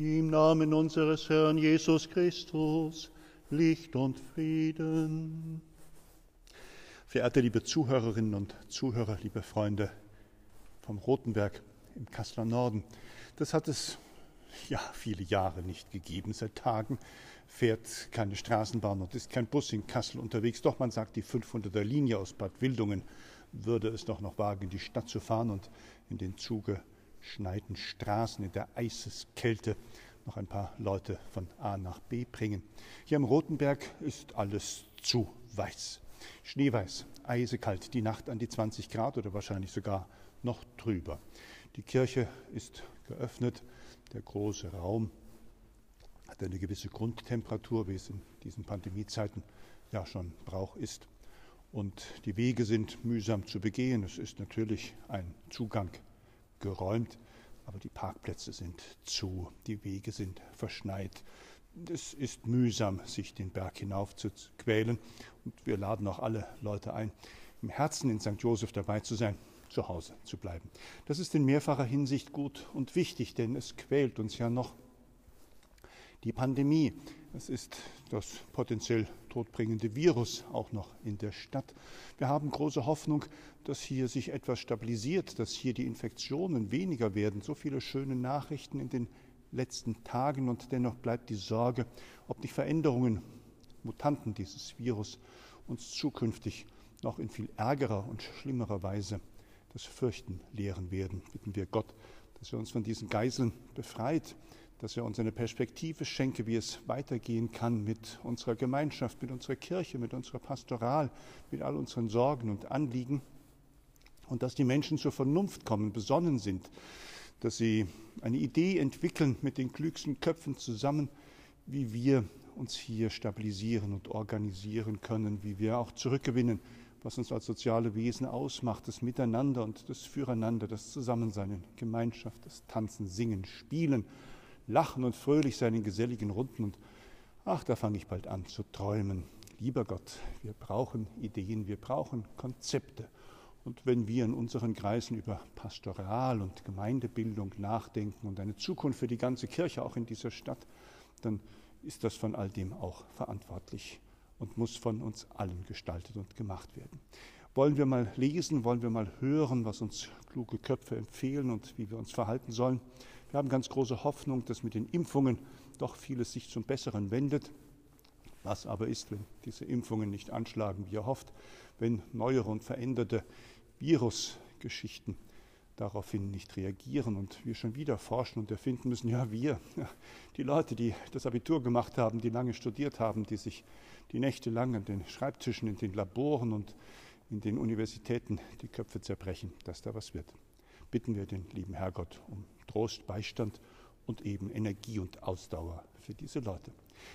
Im Namen unseres Herrn Jesus Christus, Licht und Frieden. Verehrte liebe Zuhörerinnen und Zuhörer, liebe Freunde vom Rotenberg im Kasseler Norden, das hat es ja viele Jahre nicht gegeben. Seit Tagen fährt keine Straßenbahn und ist kein Bus in Kassel unterwegs. Doch man sagt, die 500er Linie aus Bad Wildungen würde es doch noch wagen, in die Stadt zu fahren und in den zugeschneiten Straßen in der Eiseskälte noch ein paar Leute von A nach B bringen. Hier am Rotenberg ist alles zu weiß. Schneeweiß, eisekalt, die Nacht an die 20 Grad oder wahrscheinlich sogar noch drüber. Die Kirche ist geöffnet, der große Raum hat eine gewisse Grundtemperatur, wie es in diesen Pandemiezeiten ja schon Brauch ist. Und die Wege sind mühsam zu begehen. Es ist natürlich ein Zugang geräumt, aber die Parkplätze sind zu, die Wege sind verschneit. Es ist mühsam, sich den Berg hinauf zu quälen. Und wir laden auch alle Leute ein, im Herzen in St. Joseph dabei zu sein, zu Hause zu bleiben. Das ist in mehrfacher Hinsicht gut und wichtig, denn es quält uns ja noch die Pandemie. Es ist das potenziell todbringende Virus auch noch in der Stadt. Wir haben große Hoffnung, dass hier sich etwas stabilisiert, dass hier die Infektionen weniger werden. So viele schöne Nachrichten in den letzten Tagen und dennoch bleibt die Sorge, ob nicht Veränderungen, Mutanten dieses Virus uns zukünftig noch in viel ärgerer und schlimmerer Weise das Fürchten lehren werden. Bitten wir Gott, dass er uns von diesen Geiseln befreit, dass er uns eine Perspektive schenke, wie es weitergehen kann mit unserer Gemeinschaft, mit unserer Kirche, mit unserer Pastoral, mit all unseren Sorgen und Anliegen. Und dass die Menschen zur Vernunft kommen, besonnen sind, dass sie eine Idee entwickeln mit den klügsten Köpfen zusammen, wie wir uns hier stabilisieren und organisieren können, wie wir auch zurückgewinnen, was uns als soziale Wesen ausmacht, das Miteinander und das Füreinander, das Zusammensein in Gemeinschaft, das Tanzen, Singen, Spielen lachen und fröhlich sein in geselligen Runden. Und ach, da fange ich bald an zu träumen. Lieber Gott, wir brauchen Ideen, wir brauchen Konzepte. Und wenn wir in unseren Kreisen über Pastoral und Gemeindebildung nachdenken und eine Zukunft für die ganze Kirche auch in dieser Stadt, dann ist das von all dem auch verantwortlich und muss von uns allen gestaltet und gemacht werden. Wollen wir mal lesen, wollen wir mal hören, was uns kluge Köpfe empfehlen und wie wir uns verhalten sollen? Wir haben ganz große Hoffnung, dass mit den Impfungen doch vieles sich zum Besseren wendet. Was aber ist, wenn diese Impfungen nicht anschlagen, wie er hofft, wenn neuere und veränderte Virusgeschichten daraufhin nicht reagieren und wir schon wieder forschen und erfinden müssen, ja wir, die Leute, die das Abitur gemacht haben, die lange studiert haben, die sich die Nächte lang an den Schreibtischen, in den Laboren und in den Universitäten die Köpfe zerbrechen, dass da was wird. Bitten wir den lieben Herrgott um Trost, Beistand und eben Energie und Ausdauer für diese Leute.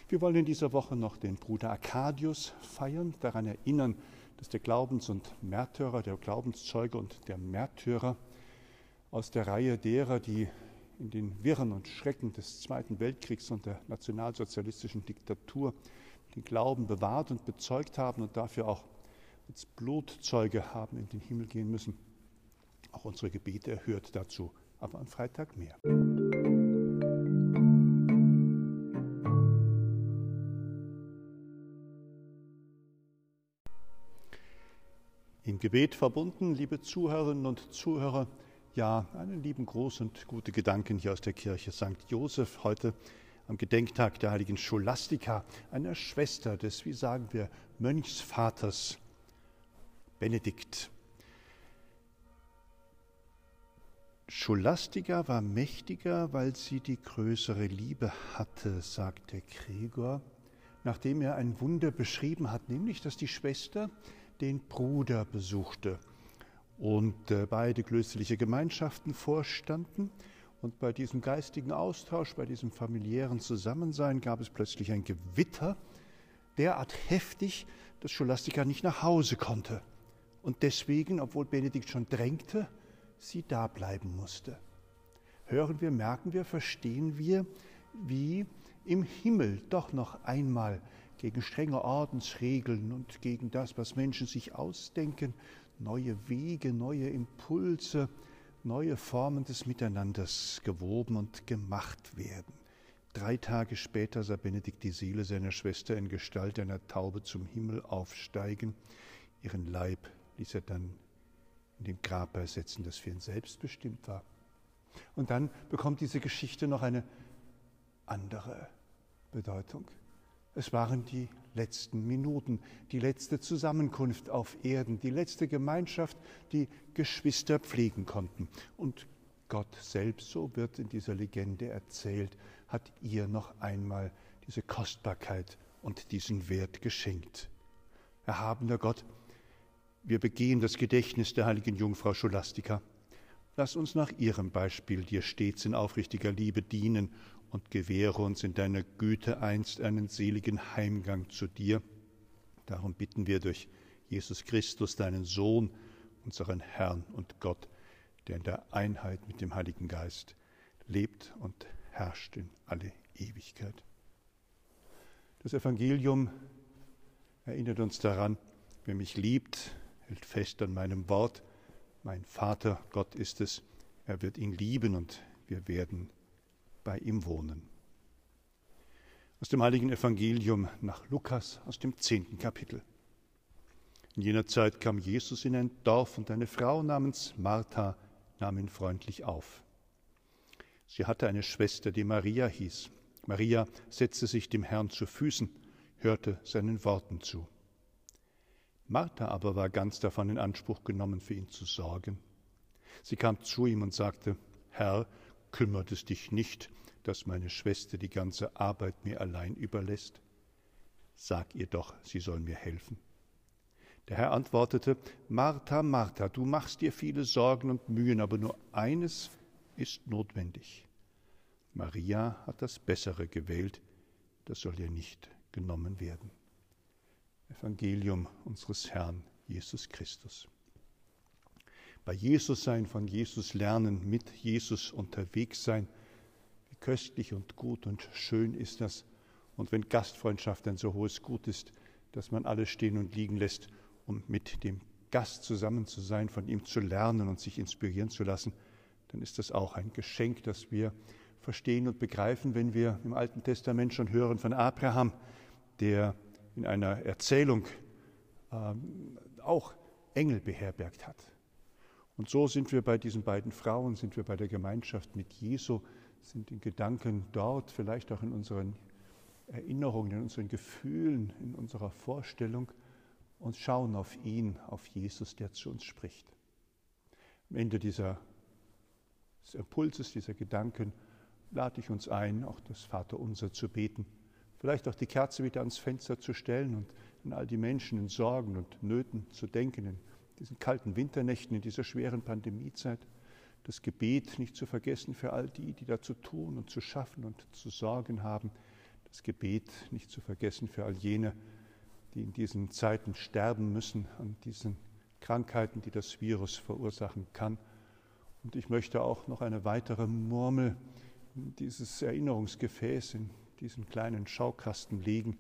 Wir wollen in dieser Woche noch den Bruder Arcadius feiern, daran erinnern, dass der Glaubens- und Märtyrer, der Glaubenszeuge und der Märtyrer aus der Reihe derer, die in den Wirren und Schrecken des Zweiten Weltkriegs und der nationalsozialistischen Diktatur den Glauben bewahrt und bezeugt haben und dafür auch als Blutzeuge haben in den Himmel gehen müssen, auch unsere Gebete erhört dazu aber am Freitag mehr. Im Gebet verbunden, liebe Zuhörerinnen und Zuhörer, ja, einen lieben Gruß und gute Gedanken hier aus der Kirche St. Joseph heute am Gedenktag der heiligen Scholastika, einer Schwester des, wie sagen wir, Mönchsvaters Benedikt. Scholastika war mächtiger, weil sie die größere Liebe hatte, sagt der Gregor, nachdem er ein Wunder beschrieben hat, nämlich dass die Schwester den Bruder besuchte und äh, beide klösterliche Gemeinschaften vorstanden. Und bei diesem geistigen Austausch, bei diesem familiären Zusammensein gab es plötzlich ein Gewitter, derart heftig, dass Scholastika nicht nach Hause konnte. Und deswegen, obwohl Benedikt schon drängte, sie da bleiben musste. Hören wir, merken wir, verstehen wir, wie im Himmel doch noch einmal gegen strenge Ordensregeln und gegen das, was Menschen sich ausdenken, neue Wege, neue Impulse, neue Formen des Miteinanders gewoben und gemacht werden. Drei Tage später sah Benedikt die Seele seiner Schwester in Gestalt einer Taube zum Himmel aufsteigen. Ihren Leib ließ er dann in dem Grab ersetzen, das für ihn selbst bestimmt war. Und dann bekommt diese Geschichte noch eine andere Bedeutung. Es waren die letzten Minuten, die letzte Zusammenkunft auf Erden, die letzte Gemeinschaft, die Geschwister pflegen konnten. Und Gott selbst, so wird in dieser Legende erzählt, hat ihr noch einmal diese Kostbarkeit und diesen Wert geschenkt. Erhabener Gott, wir begehen das Gedächtnis der heiligen Jungfrau Scholastika. Lass uns nach ihrem Beispiel dir stets in aufrichtiger Liebe dienen und gewähre uns in deiner Güte einst einen seligen Heimgang zu dir. Darum bitten wir durch Jesus Christus, deinen Sohn, unseren Herrn und Gott, der in der Einheit mit dem Heiligen Geist lebt und herrscht in alle Ewigkeit. Das Evangelium erinnert uns daran, wer mich liebt, hält fest an meinem Wort. Mein Vater, Gott ist es, er wird ihn lieben und wir werden bei ihm wohnen. Aus dem heiligen Evangelium nach Lukas aus dem zehnten Kapitel. In jener Zeit kam Jesus in ein Dorf und eine Frau namens Martha nahm ihn freundlich auf. Sie hatte eine Schwester, die Maria hieß. Maria setzte sich dem Herrn zu Füßen, hörte seinen Worten zu. Martha aber war ganz davon in Anspruch genommen, für ihn zu sorgen. Sie kam zu ihm und sagte, Herr, kümmert es dich nicht, dass meine Schwester die ganze Arbeit mir allein überlässt? Sag ihr doch, sie soll mir helfen. Der Herr antwortete, Martha, Martha, du machst dir viele Sorgen und Mühen, aber nur eines ist notwendig. Maria hat das Bessere gewählt, das soll ihr nicht genommen werden. Evangelium unseres Herrn Jesus Christus bei Jesus sein, von Jesus lernen, mit Jesus unterwegs sein. Wie köstlich und gut und schön ist das. Und wenn Gastfreundschaft ein so hohes Gut ist, dass man alles stehen und liegen lässt, um mit dem Gast zusammen zu sein, von ihm zu lernen und sich inspirieren zu lassen, dann ist das auch ein Geschenk, das wir verstehen und begreifen, wenn wir im Alten Testament schon hören von Abraham, der in einer Erzählung ähm, auch Engel beherbergt hat. Und so sind wir bei diesen beiden Frauen, sind wir bei der Gemeinschaft mit Jesu, sind in Gedanken dort, vielleicht auch in unseren Erinnerungen, in unseren Gefühlen, in unserer Vorstellung und schauen auf ihn, auf Jesus, der zu uns spricht. Am Ende dieser, des Impulses, dieser Gedanken, lade ich uns ein, auch das Vaterunser zu beten, vielleicht auch die Kerze wieder ans Fenster zu stellen und an all die Menschen in Sorgen und Nöten zu denken, in diesen kalten Winternächten, in dieser schweren Pandemiezeit, das Gebet nicht zu vergessen für all die, die da zu tun und zu schaffen und zu sorgen haben, das Gebet nicht zu vergessen für all jene, die in diesen Zeiten sterben müssen an diesen Krankheiten, die das Virus verursachen kann. Und ich möchte auch noch eine weitere Murmel in dieses Erinnerungsgefäß, in diesen kleinen Schaukasten legen,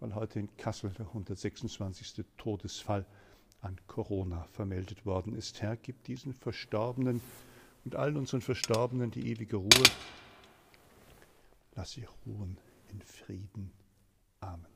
weil heute in Kassel der 126. Todesfall an Corona vermeldet worden ist. Herr, gib diesen Verstorbenen und allen unseren Verstorbenen die ewige Ruhe. Lass sie ruhen in Frieden. Amen.